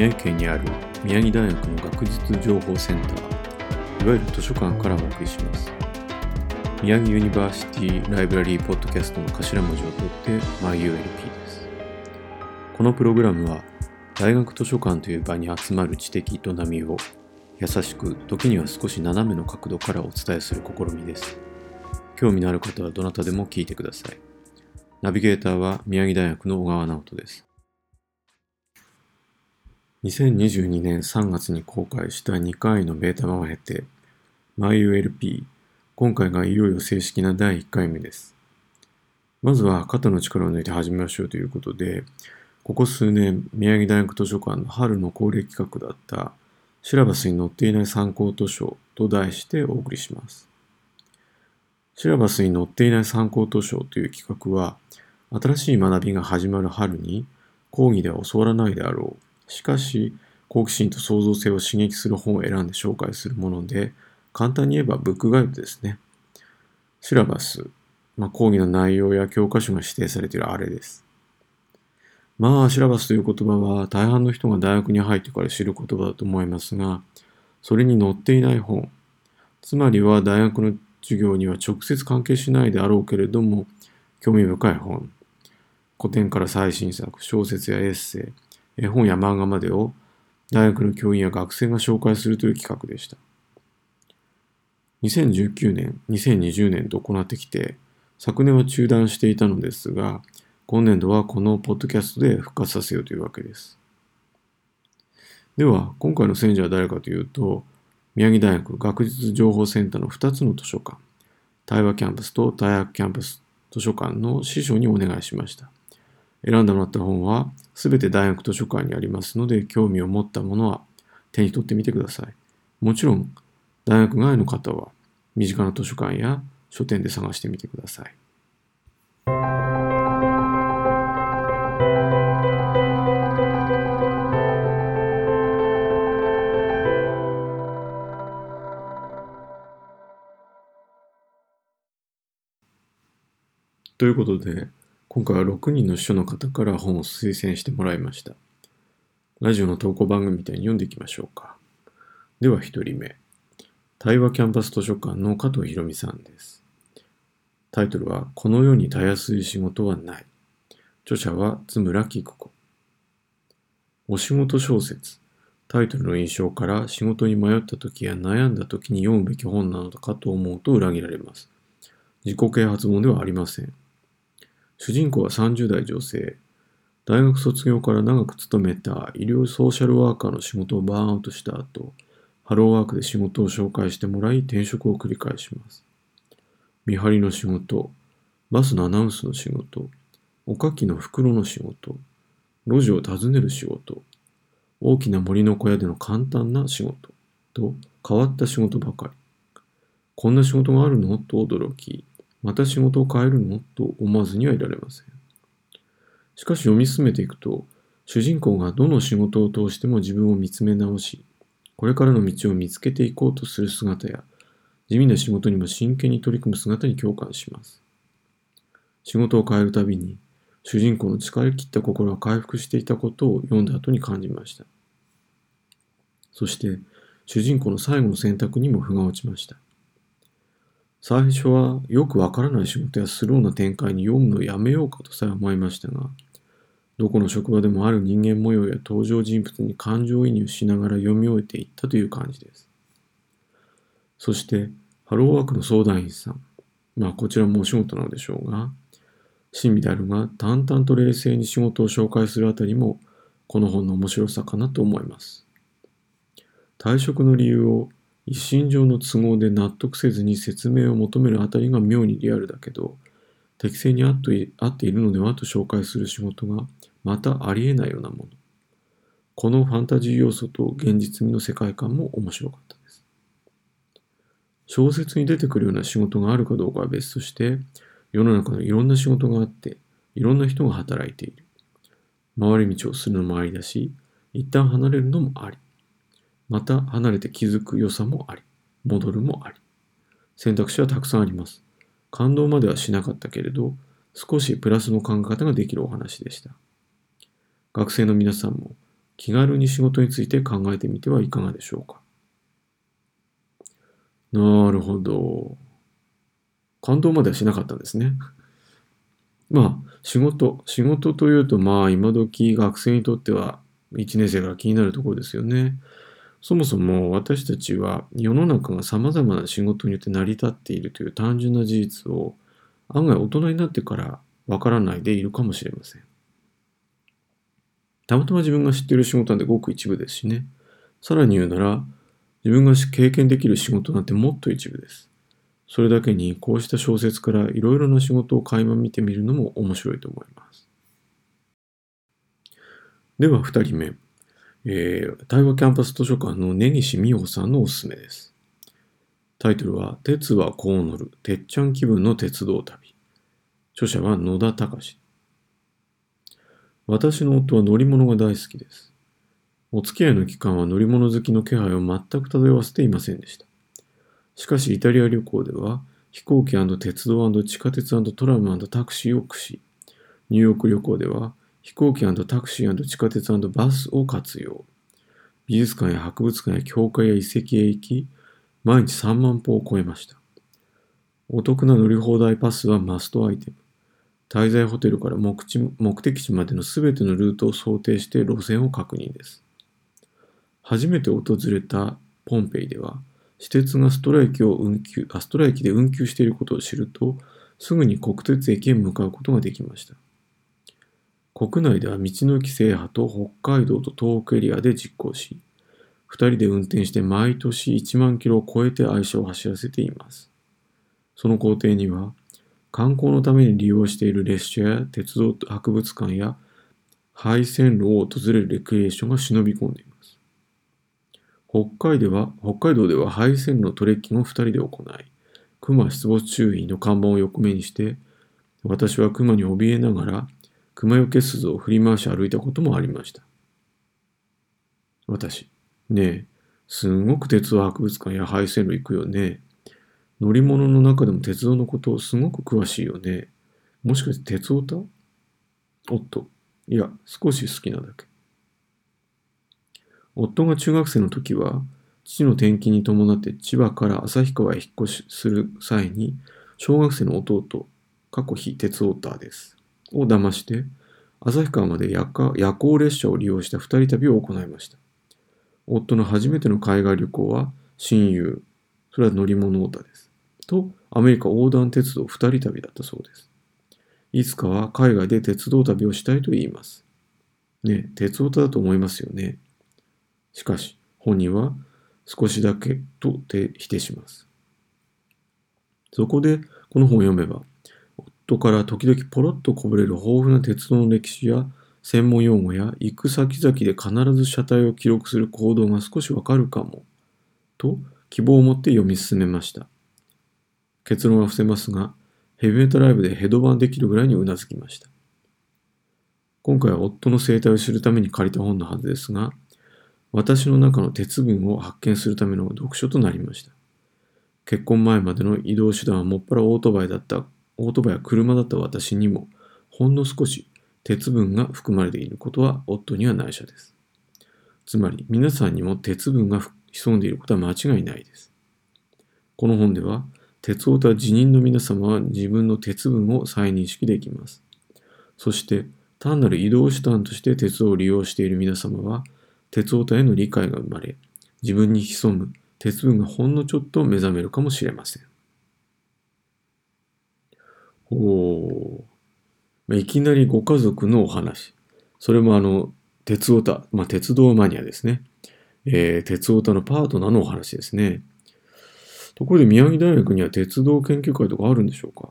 宮城県にある宮城大学の学術情報センター、いわゆる図書館からお送りします。宮城 University Library Podcast の頭文字を取って MyULP です。このプログラムは大学図書館という場に集まる知的営みを優しく時には少し斜めの角度からお伝えする試みです。興味のある方はどなたでも聞いてください。ナビゲーターは宮城大学の小川直人です。2022年3月に公開した2回のベータ版を経て、MyULP、今回がいよいよ正式な第1回目です。まずは肩の力を抜いて始めましょうということで、ここ数年、宮城大学図書館の春の恒例企画だったシラバスに載っていない参考図書と題してお送りします。シラバスに載っていない参考図書という企画は、新しい学びが始まる春に講義では教わらないであろう。しかし、好奇心と創造性を刺激する本を選んで紹介するもので、簡単に言えばブックガイドですね。シラバス、まあ、講義の内容や教科書が指定されているあれです。まあ、シラバスという言葉は大半の人が大学に入ってから知る言葉だと思いますが、それに載っていない本、つまりは大学の授業には直接関係しないであろうけれども、興味深い本、古典から最新作、小説やエッセイ、絵本や漫画までを大学の教員や学生が紹介するという企画でした。2019年、2020年と行ってきて、昨年は中断していたのですが、今年度はこのポッドキャストで復活させようというわけです。では、今回の選者は誰かというと、宮城大学学術情報センターの2つの図書館、大和キャンパスと太白キャンパス図書館の司書にお願いしました。選んでもらった本は全て大学図書館にありますので、興味を持ったものは手に取ってみてください。もちろん、大学外の方は身近な図書館や書店で探してみてください。ということで、今回は6人の秘書の方から本を推薦してもらいました。ラジオの投稿番組みたいに読んでいきましょうか。では1人目。対話キャンパス図書館の加藤博美さんです。タイトルは、この世にたやすい仕事はない。著者は津村紀子。お仕事小説。タイトルの印象から仕事に迷った時や悩んだ時に読むべき本なのかと思うと裏切られます。自己啓発本ではありません。主人公は30代女性。大学卒業から長く勤めた医療ソーシャルワーカーの仕事をバーンアウトした後、ハローワークで仕事を紹介してもらい転職を繰り返します。見張りの仕事、バスのアナウンスの仕事、おかきの袋の仕事、路地を訪ねる仕事、大きな森の小屋での簡単な仕事と変わった仕事ばかり。こんな仕事があるの？と驚き、また仕事を変えるの？と思わずにはいられません。しかし読み進めていくと、主人公がどの仕事を通しても自分を見つめ直し、これからの道を見つけていこうとする姿や、地味な仕事にも真剣に取り組む姿に共感します。仕事を変えるたびに、主人公の疲れ切った心は回復していたことを読んだ後に感じました。そして、主人公の最後の選択にも負が落ちました。最初はよくわからない仕事やスローな展開に読むのをやめようかとさえ思いましたが、どこの職場でもある人間模様や登場人物に感情移入しながら読み終えていったという感じです。そして、ハローワークの相談員さん。まあ、こちらもお仕事なのでしょうが、親身であるが淡々と冷静に仕事を紹介するあたりも、この本の面白さかなと思います。退職の理由を一心上の都合で納得せずに説明を求めるあたりが妙にリアルだけど、適正に合っているのではと紹介する仕事がまたありえないようなもの。このファンタジー要素と現実味の世界観も面白かったです。小説に出てくるような仕事があるかどうかは別として、世の中のいろんな仕事があって、いろんな人が働いている。回り道をするのもありだし、一旦離れるのもあり。また離れて気づく良さもあり、戻るもあり。選択肢はたくさんあります。感動まではしなかったけれど、少しプラスの考え方ができるお話でした。学生の皆さんも気軽に仕事について考えてみてはいかがでしょうか。なるほど。感動まではしなかったんですね。まあ、仕事。仕事というと、まあ、今時学生にとっては、1年生が気になるところですよね。そもそも私たちは世の中が様々な仕事によって成り立っているという単純な事実を案外大人になってからわからないでいるかもしれません。たまたま自分が知っている仕事なんてごく一部ですしね。さらに言うなら、自分が経験できる仕事なんてもっと一部です。それだけにこうした小説からいろいろな仕事を垣間見てみるのも面白いと思います。では二人目。えー、対話キャンパス図書館の根岸美穂さんのおすすめです。タイトルは、鉄はこう乗る、てっちゃん気分の鉄道旅。著者は野田隆。私の夫は乗り物が大好きです。お付き合いの期間は乗り物好きの気配を全く漂わせていませんでした。しかしイタリア旅行では飛行機鉄道地下鉄トラムタクシーを駆使。ニューヨーク旅行では飛行機タクシー地下鉄バスを活用。美術館や博物館や教会や遺跡へ行き、毎日3万歩を超えました。お得な乗り放題パスはマストアイテム。滞在ホテルから目的地までのすべてのルートを想定して路線を確認です。初めて訪れたポンペイでは、私鉄がストライキを運休、あ、ストライキで運休していることを知ると、すぐに国鉄駅へ向かうことができました。国内では道の駅制覇と北海道と東北エリアで実行し、2人で運転して毎年1万キロを超えて愛車を走らせています。その工程には、観光のために利用している列車や鉄道博物館や廃線路を訪れるレクリエーションが忍び込んでいます。北海では北海道では廃線路のトレッキングを2人で行い、熊出没注意の看板を横目にして、私は熊に怯えながら熊よけ鈴を振り回し歩いたこともありました。私、ねえ、すんごく鉄道博物館や廃線路行くよね。乗り物の中でも鉄道のことをすごく詳しいよね。もしかして鉄オタ？おっと、いや、少し好きなだけ。夫が中学生の時は、父の転勤に伴って千葉から旭川へ引っ越しする際に、小学生の弟、過去非鉄オーターです。を騙して、旭川まで夜行列車を利用した二人旅を行いました。夫の初めての海外旅行は親友、それは乗り物オタです。と、アメリカ横断鉄道二人旅だったそうです。いつかは海外で鉄道旅をしたいと言います。ね鉄オタだと思いますよね。しかし、本人は少しだけと否定します。そこで、この本を読めば、夫から時々ポロッとこぼれる豊富な鉄道の歴史や専門用語や行く先々で必ず車体を記録する行動が少しわかるかも、と希望を持って読み進めました。結論は伏せますが、ヘビメタライブでヘドバンできるぐらいにうなずきました。今回は夫の生態を知るために借りた本のはずですが、私の中の鉄分を発見するための読書となりました。結婚前までの移動手段はもっぱらオートバイだったオートバイや車だった私にも、ほんの少し鉄分が含まれていることは夫には内緒です。つまり、皆さんにも鉄分が潜んでいることは間違いないです。この本では、鉄オタ辞任の皆様は自分の鉄分を再認識できます。そして、単なる移動手段として鉄を利用している皆様は、鉄オタへの理解が生まれ、自分に潜む鉄分がほんのちょっと目覚めるかもしれません。おまあ、いきなりご家族のお話。それもあの、鉄オタ、まあ、鉄道マニアですね。えー、鉄オタのパートナーのお話ですね。ところで宮城大学には鉄道研究会とかあるんでしょうか？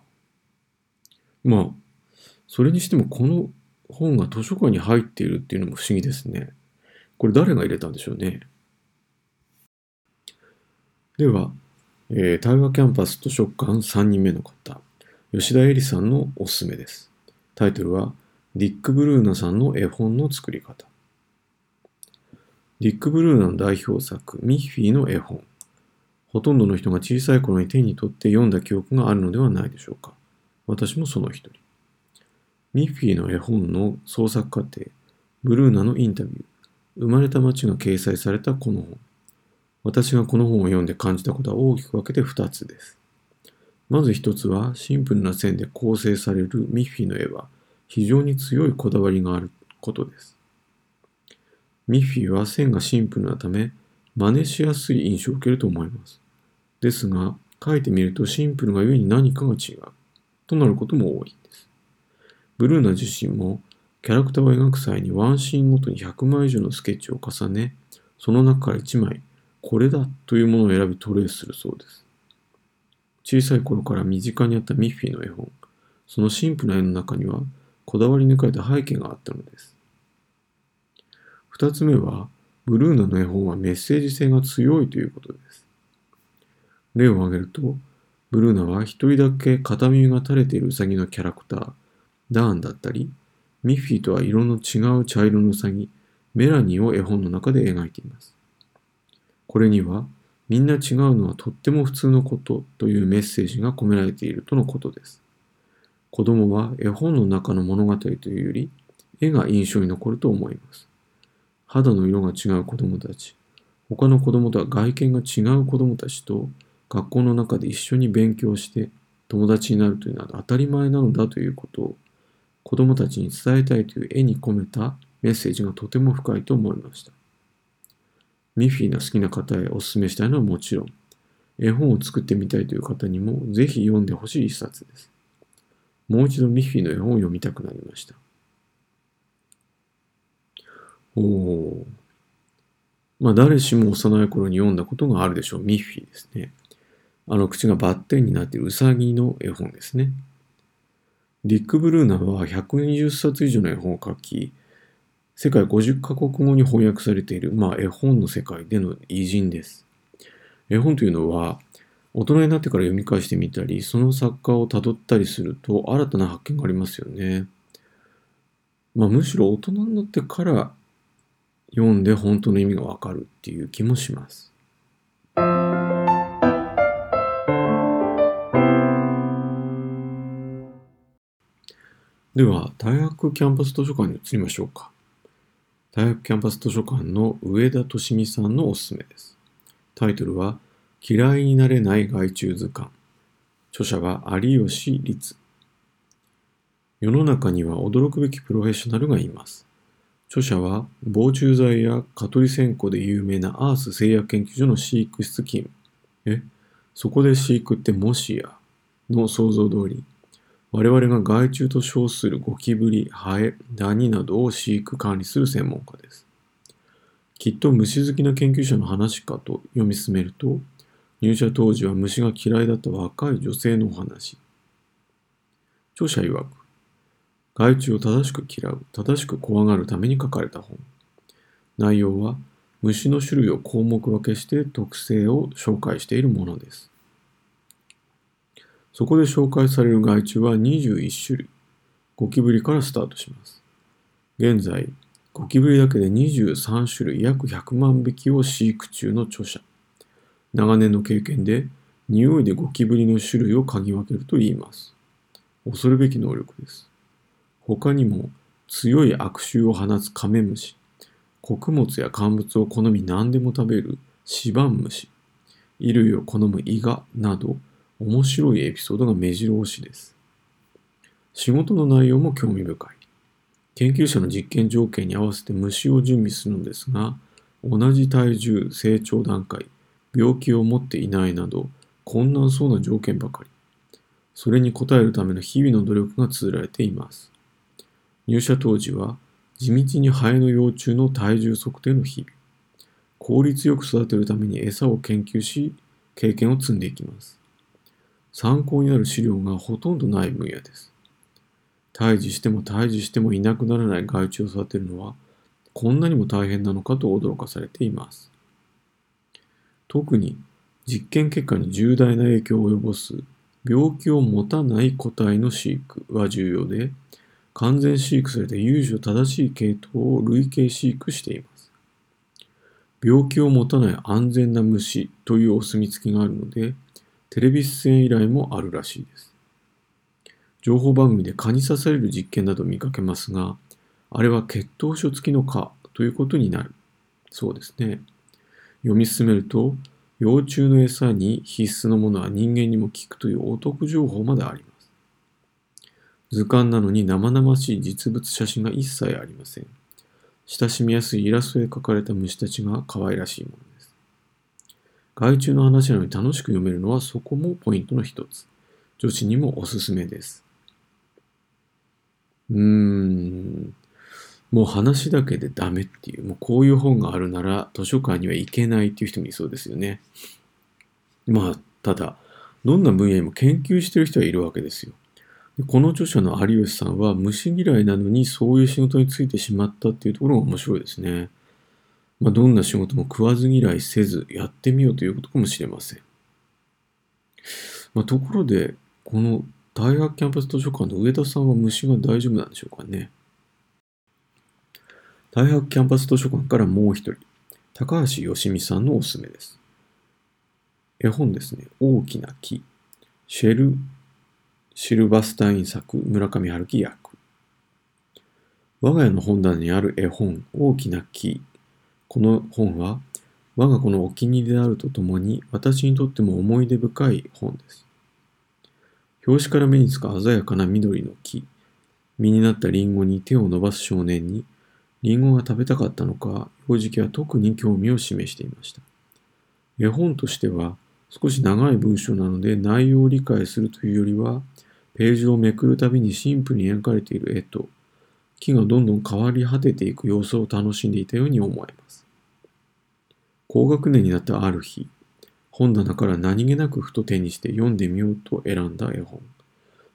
まあ、それにしてもこの本が図書館に入っているっていうのも不思議ですね。これ誰が入れたんでしょうね？では、えー、対話キャンパス図書館3人目の方。吉田恵里さんのおすすめです。タイトルは、ディック・ブルーナさんの絵本の作り方。ディック・ブルーナの代表作、ミッフィーの絵本。ほとんどの人が小さい頃に手に取って読んだ記憶があるのではないでしょうか。私もその一人。ミッフィーの絵本の創作過程、ブルーナのインタビュー、生まれた町が掲載されたこの本。私がこの本を読んで感じたことは大きく分けて2つです。まず1つはシンプルな線で構成されるミッフィーの絵は非常に強いこだわりがあることです。ミッフィーは線がシンプルなため真似しやすい印象を受けると思います。ですが、書いてみるとシンプルがゆえに何かが違うとなることも多いんです。ブルーナ自身もキャラクターを描く際にワンシーンごとに100枚以上のスケッチを重ね、その中から1枚、これだというものを選びトレースするそうです。小さい頃から身近にあったミッフィーの絵本、そのシンプルな絵の中にはこだわり抜かれた背景があったのです。二つ目は、ブルーナの絵本はメッセージ性が強いということです。例を挙げると、ブルーナは一人だけ片耳が垂れているウサギのキャラクター、ダーンだったり、ミッフィーとは色の違う茶色のウサギ、メラニーを絵本の中で描いています。これには、みんな違うのはとっても普通のことというメッセージが込められているとのことです。子供は絵本の中の物語というより、絵が印象に残ると思います。肌の色が違う子供たち、他の子供とは外見が違う子供たちと学校の中で一緒に勉強して友達になるというのは当たり前なのだということを子供たちに伝えたいという絵に込めたメッセージがとても深いと思いました。ミッフィーの好きな方へお勧めしたいのはもちろん、絵本を作ってみたいという方にもぜひ読んでほしい一冊です。もう一度ミッフィーの絵本を読みたくなりました。おお。まあ誰しも幼い頃に読んだことがあるでしょう。ミッフィーですね。あの口がバッテンになっているウサギの絵本ですね。ディック・ブルーナは120冊以上の絵本を書き、世界50カ国語に翻訳されている、まあ、絵本の世界での偉人です。絵本というのは、大人になってから読み返してみたり、その作家をたどったりすると新たな発見がありますよね。まあ、むしろ大人になってから読んで本当の意味がわかるっていう気もします。では、太白キャンパス図書館に移りましょうか。太白キャンパス図書館の上田敏美さんのおすすめです。タイトルは、嫌いになれない外注図鑑。著者は有吉律。世の中には驚くべきプロフェッショナルがいます。著者は防虫剤や蚊取り線香で有名なアース製薬研究所の飼育室勤務。え、そこで飼育ってもしや？の想像通り、我々が害虫と称するゴキブリ、ハエ、ダニなどを飼育管理する専門家です。きっと虫好きな研究者の話かと読み進めると、入社当時は虫が嫌いだった若い女性のお話。著者曰く、害虫を正しく嫌う、正しく怖がるために書かれた本。内容は虫の種類を項目分けして特性を紹介しているものです。そこで紹介される害虫は21種類。ゴキブリからスタートします。現在、ゴキブリだけで23種類約100万匹を飼育中の著者。長年の経験で匂いでゴキブリの種類を嗅ぎ分けると言います。恐るべき能力です。他にも強い悪臭を放つカメムシ、穀物や乾物を好み何でも食べるシバンムシ、衣類を好むイガなど面白いエピソードが目白押しです。仕事の内容も興味深い。研究者の実験条件に合わせて虫を準備するのですが、同じ体重、成長段階、病気を持っていないなど困難そうな条件ばかり。それに応えるための日々の努力が綴られています。入社当時は地道にハエの幼虫の体重測定の日々。効率よく育てるために餌を研究し、経験を積んでいきます。参考になる資料がほとんどない分野です。退治しても退治してもいなくならない害虫を育てるのは、こんなにも大変なのかと驚かされています。特に実験結果に重大な影響を及ぼす病気を持たない個体の飼育は重要で、完全飼育された優秀正しい系統を累計飼育しています。病気を持たない安全な虫というお墨付きがあるので、テレビ出演依頼もあるらしいです。情報番組で蚊に刺される実験など見かけますが、あれは血統書付きの蚊ということになるそうですね。読み進めると、幼虫の餌に必須のものは人間にも効くというお得情報まであります。図鑑なのに生々しい実物写真が一切ありません。親しみやすいイラストで描かれた虫たちが可愛らしいものです。害虫の話なのに楽しく読めるのはそこもポイントの一つ。女子にもおすすめです。うーん。もう話だけでダメっていう、もうこういう本があるなら図書館には行けないっていう人もいそうですよね。まあ、ただ、どんな分野にも研究してる人はいるわけですよ。この著者の有吉さんは虫嫌いなのにそういう仕事に就いてしまったっていうところが面白いですね。まあ、どんな仕事も食わず嫌いせずやってみようということかもしれません。まあ、ところで、この太白キャンパス図書館の上田さんは虫が大丈夫なんでしょうかね。太白キャンパス図書館からもう一人、高橋よしみさんのおすすめです。絵本ですね。大きな木。シェル、シルバスタイン作、村上春樹訳。我が家の本棚にある絵本、大きな木。この本は、我が子のお気に入りであるとともに、私にとっても思い出深い本です。表紙から目につく鮮やかな緑の木。実になったリンゴに手を伸ばす少年に、リンゴが食べたかったのか、幼児期は特に興味を示していました。絵本としては、少し長い文章なので内容を理解するというよりは、ページをめくるたびにシンプルに描かれている絵と、木がどんどん変わり果てていく様子を楽しんでいたように思えます。高学年になったある日、本棚から何気なくふと手にして読んでみようと選んだ絵本。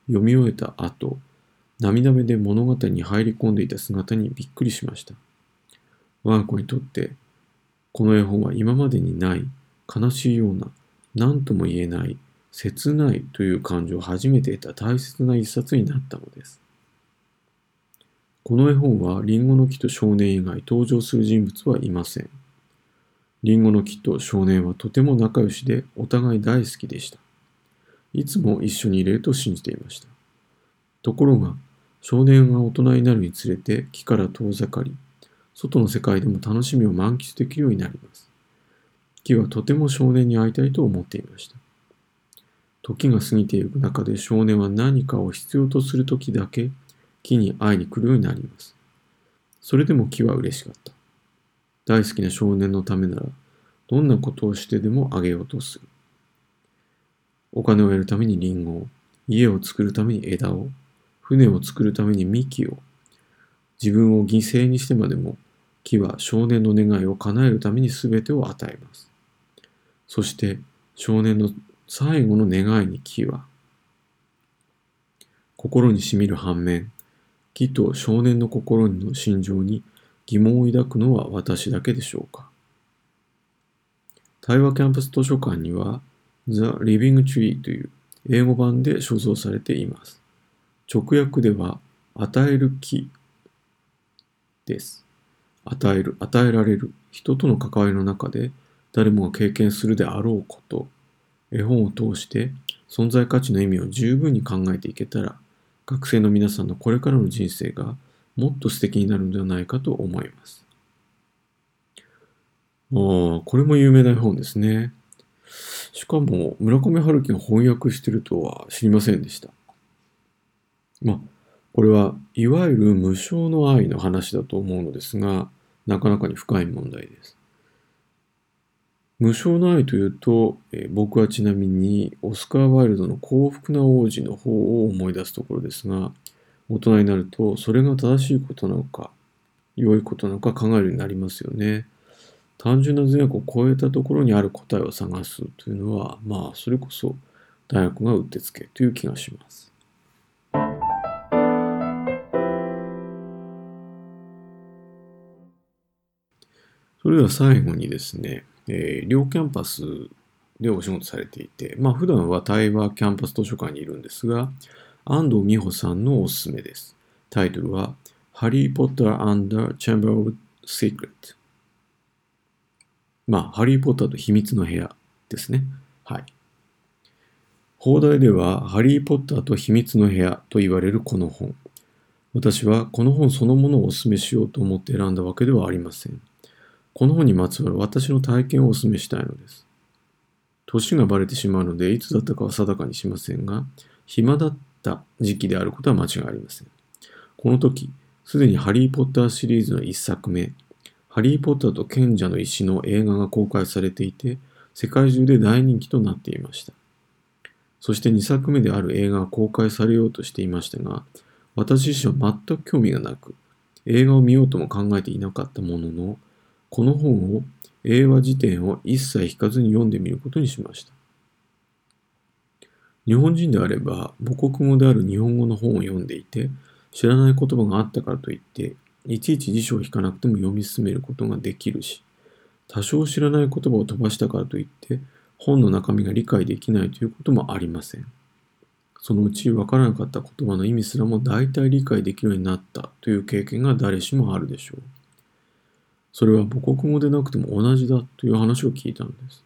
読み終えた後、涙目で物語に入り込んでいた姿にびっくりしました。我が子にとって、この絵本は今までにない悲しいような何とも言えない切ないという感情を初めて得た大切な一冊になったのです。この絵本はリンゴの木と少年以外登場する人物はいません。リンゴの木と少年はとても仲良しでお互い大好きでした。いつも一緒にいれると信じていました。ところが、少年が大人になるにつれて木から遠ざかり、外の世界でも楽しみを満喫できるようになります。木はとても少年に会いたいと思っていました。時が過ぎていく中で少年は何かを必要とする時だけ木に会いに来るようになります。それでも木は嬉しかった。大好きな少年のためなら、どんなことをしてでもあげようとする。お金を得るためにリンゴを、家を作るために枝を、船を作るために幹を、自分を犠牲にしてまでも木は少年の願いを叶えるために全てを与えます。そして少年の最後の願いに木は、心にしみる反面、木と少年の心の心情に疑問を抱くのは私だけでしょうか？対話キャンパス図書館には The Living Tree という英語版で所蔵されています。直訳では、与える木です。与える、与えられる、人との関わりの中で誰もが経験するであろうこと、絵本を通して存在価値の意味を十分に考えていけたら、学生の皆さんのこれからの人生がもっと素敵になるのではないかと思います。ああ、これも有名な本ですね。しかも、村上春樹が翻訳してるとは知りませんでした。まあ、これはいわゆる無償の愛の話だと思うのですが、なかなかに深い問題です。無償の愛というと、え、僕はちなみにオスカー・ワイルドの幸福な王子の方を思い出すところですが、大人になるとそれが正しいことなのか、良いことなのか考えるようになりますよね。単純な善悪を超えたところにある答えを探すというのは、まあ、それこそ大学がうってつけという気がします。それでは最後にですね、えー、両キャンパスでお仕事されていて、まあ普段は大和キャンパス図書館にいるんですが、安藤美穂さんのおすすめです。タイトルは、 Harry Potter and the Chamber of Secrets。まあ、ハリー・ポッターと秘密の部屋ですね。はい。放題では、ハリー・ポッターと秘密の部屋と言われるこの本。私はこの本そのものをお勧めしようと思って選んだわけではありません。この本にまつわる私の体験をお勧めしたいのです。年がバレてしまうので、いつだったかは定かにしませんが、暇だった時期であることは間違いありません。この時、すでにハリー・ポッターシリーズの一作目、ハリー・ポッターと賢者の石の映画が公開されていて、世界中で大人気となっていました。そして2作目である映画が公開されようとしていましたが、私自身は全く興味がなく、映画を見ようとも考えていなかったものの、この本を英和辞典を一切引かずに読んでみることにしました。日本人であれば母国語である日本語の本を読んでいて知らない言葉があったからといっていちいち辞書を引かなくても読み進めることができるし多少知らない言葉を飛ばしたからといって本の中身が理解できないということもありません。そのうち分からなかった言葉の意味すらも大体理解できるようになったという経験が誰しもあるでしょう。それは母国語でなくても同じだという話を聞いたのです。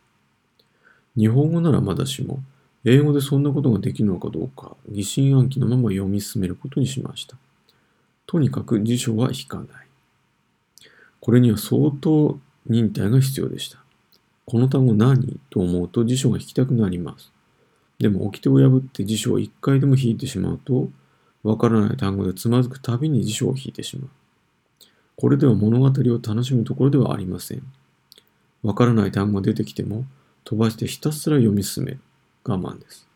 日本語ならまだしも、英語でそんなことができるのかどうか、疑心暗鬼のまま読み進めることにしました。とにかく辞書は引かない。これには相当忍耐が必要でした。この単語何と思うと辞書が引きたくなります。でも掟を破って辞書を一回でも引いてしまうと、わからない単語でつまずくたびに辞書を引いてしまう。これでは物語を楽しむところではありません。わからない単語が出てきても飛ばしてひたすら読み進める。我慢です。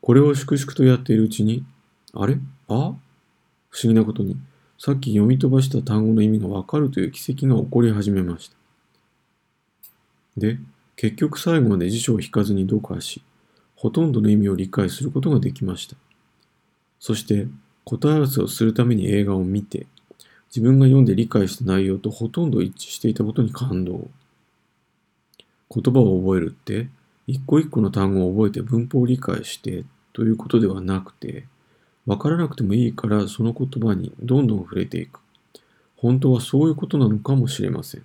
これを粛々とやっているうちに、あれ？あ？不思議なことに、さっき読み飛ばした単語の意味がわかるという奇跡が起こり始めました。で、結局最後まで辞書を引かずに読破し、ほとんどの意味を理解することができました。そして、答え合わせをするために映画を見て、自分が読んで理解した内容とほとんど一致していたことに感動。言葉を覚えるって、一個一個の単語を覚えて文法を理解してということではなくて、わからなくてもいいからその言葉にどんどん触れていく。本当はそういうことなのかもしれません。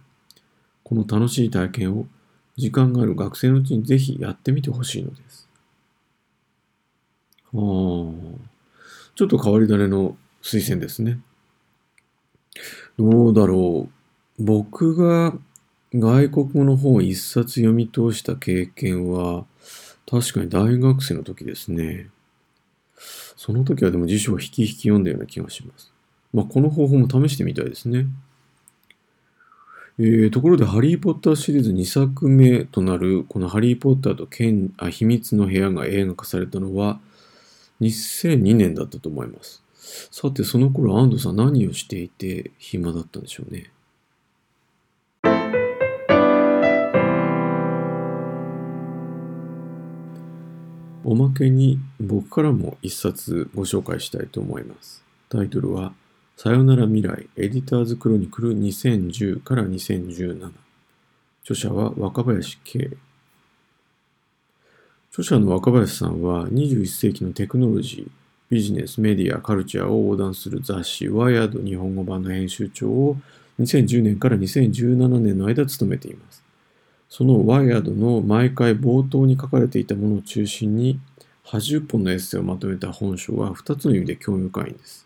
この楽しい体験を時間がある学生のうちにぜひやってみてほしいのです。ああ、ちょっと変わり種の推薦ですね。どうだろう。僕が外国語の本を一冊読み通した経験は、確かに大学生の時ですね。その時はでも辞書を引き引き読んだような気がします。まあ、この方法も試してみたいですね。えー、ところで、ハリー・ポッターシリーズ2作目となる、このハリー・ポッターとあ秘密の部屋が映画化されたのは、2002年だったと思います。さて、その頃安藤さん何をしていて暇だったんでしょうね。おまけに僕からも一冊ご紹介したいと思います。タイトルは、さよなら未来エディターズクロニクル2010から2017。著者は若林圭。著者の若林さんは21世紀のテクノロジー、ビジネス、メディア、カルチャーを横断する雑誌、ワイヤード日本語版の編集長を2010年から2017年の間務めています。そのワイヤードの毎回冒頭に書かれていたものを中心に80本のエッセイをまとめた本書は2つの意味で興味深いんです。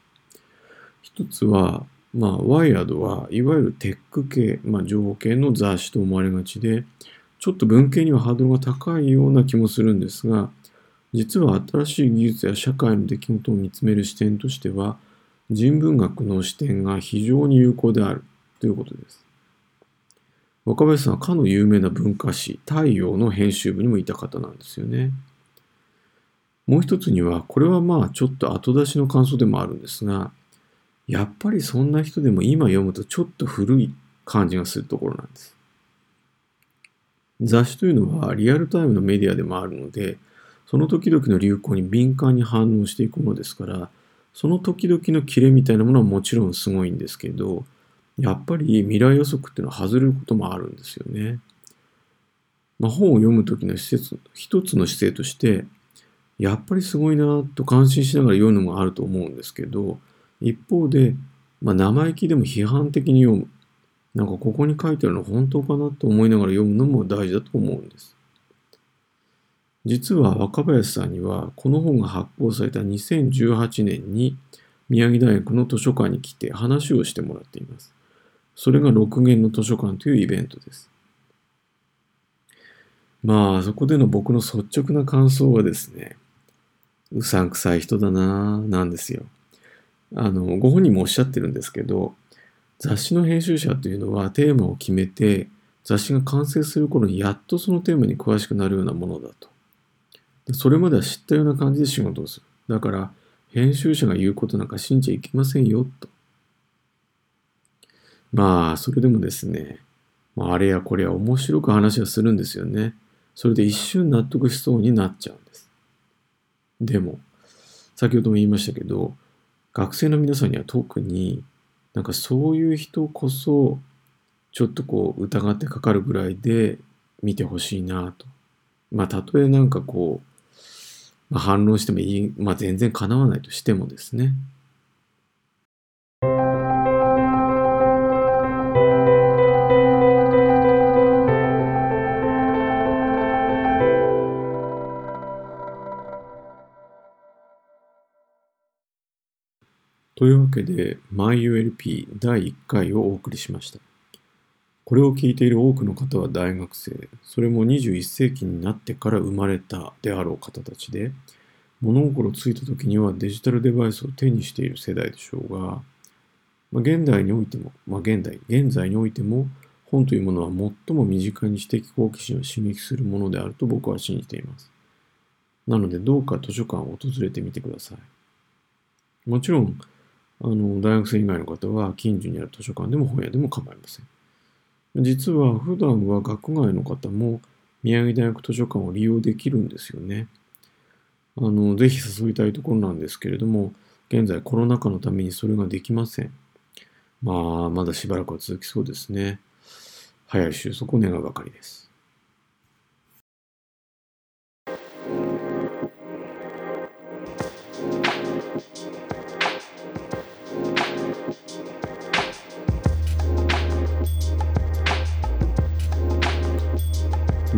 一つは、まあ、ワイヤードはいわゆるテック系、まあ、情報系の雑誌と思われがちで、ちょっと文系にはハードルが高いような気もするんですが、実は新しい技術や社会の出来事を見つめる視点としては、人文学の視点が非常に有効であるということです。若林さんはかの有名な文化誌、太陽の編集部にもいた方なんですよね。もう一つには、これはまあちょっと後出しの感想でもあるんですが、やっぱりそんな人でも今読むとちょっと古い感じがするところなんです。雑誌というのはリアルタイムのメディアでもあるので、その時々の流行に敏感に反応していくものですから、その時々のキレみたいなものはもちろんすごいんですけど、やっぱり未来予測っていうのは外れることもあるんですよね。まあ、本を読む時の施設、一つの姿勢として、やっぱりすごいなと感心しながら読むのもあると思うんですけど、一方で、まあ、生意気でも批判的に読む。なんかここに書いてあるの本当かなと思いながら読むのも大事だと思うんです。実は若林さんにはこの本が発行された2018年に宮城大学の図書館に来て話をしてもらっています。それが6弦の図書館というイベントです。まあ、そこでの僕の率直な感想はですね、うさんくさい人だなぁ、なんですよ。あの、ご本人もおっしゃってるんですけど、雑誌の編集者というのはテーマを決めて、雑誌が完成する頃にやっとそのテーマに詳しくなるようなものだと。それまでは知ったような感じで仕事をする。だから、編集者が言うことなんか信じちゃいけませんよ、と。まあ、それでもですね、まあ、あれやこれや面白く話はするんですよね。それで一瞬納得しそうになっちゃうんです。でも、先ほども言いましたけど、学生の皆さんには特になんかそういう人こそちょっとこう疑ってかかるぐらいで見てほしいなと。まあたとえなんかこう、まあ、反論してもいい、まあ全然叶わないとしてもですね。というわけで MyULP 第1回をお送りしました。これを聞いている多くの方は大学生、それも21世紀になってから生まれたであろう方たちで、物心ついた時にはデジタルデバイスを手にしている世代でしょうが、まあ、現代においても、まあ、現代、現在においても、本というものは最も身近に知的好奇心を刺激するものであると僕は信じています。なので、どうか図書館を訪れてみてください。もちろん、あの、大学生以外の方は近所にある図書館でも本屋でも構いません。実は普段は学外の方も宮城大学図書館を利用できるんですよね。あの、ぜひ誘いたいところなんですけれども、現在コロナ禍のためにそれができません。まあ、まだしばらくは続きそうですね。早い収束を願うばかりです。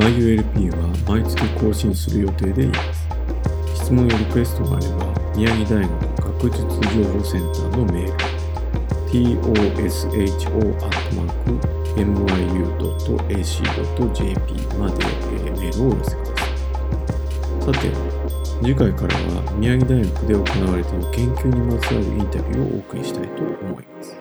YULP は毎月更新する予定でいます。質問やリクエストがあれば、宮城大学学術情報センターのメール、tosho.myu.ac.jp までメールをお寄せください。さて、次回からは宮城大学で行われている研究にまつわるインタビューをお送りしたいと思います。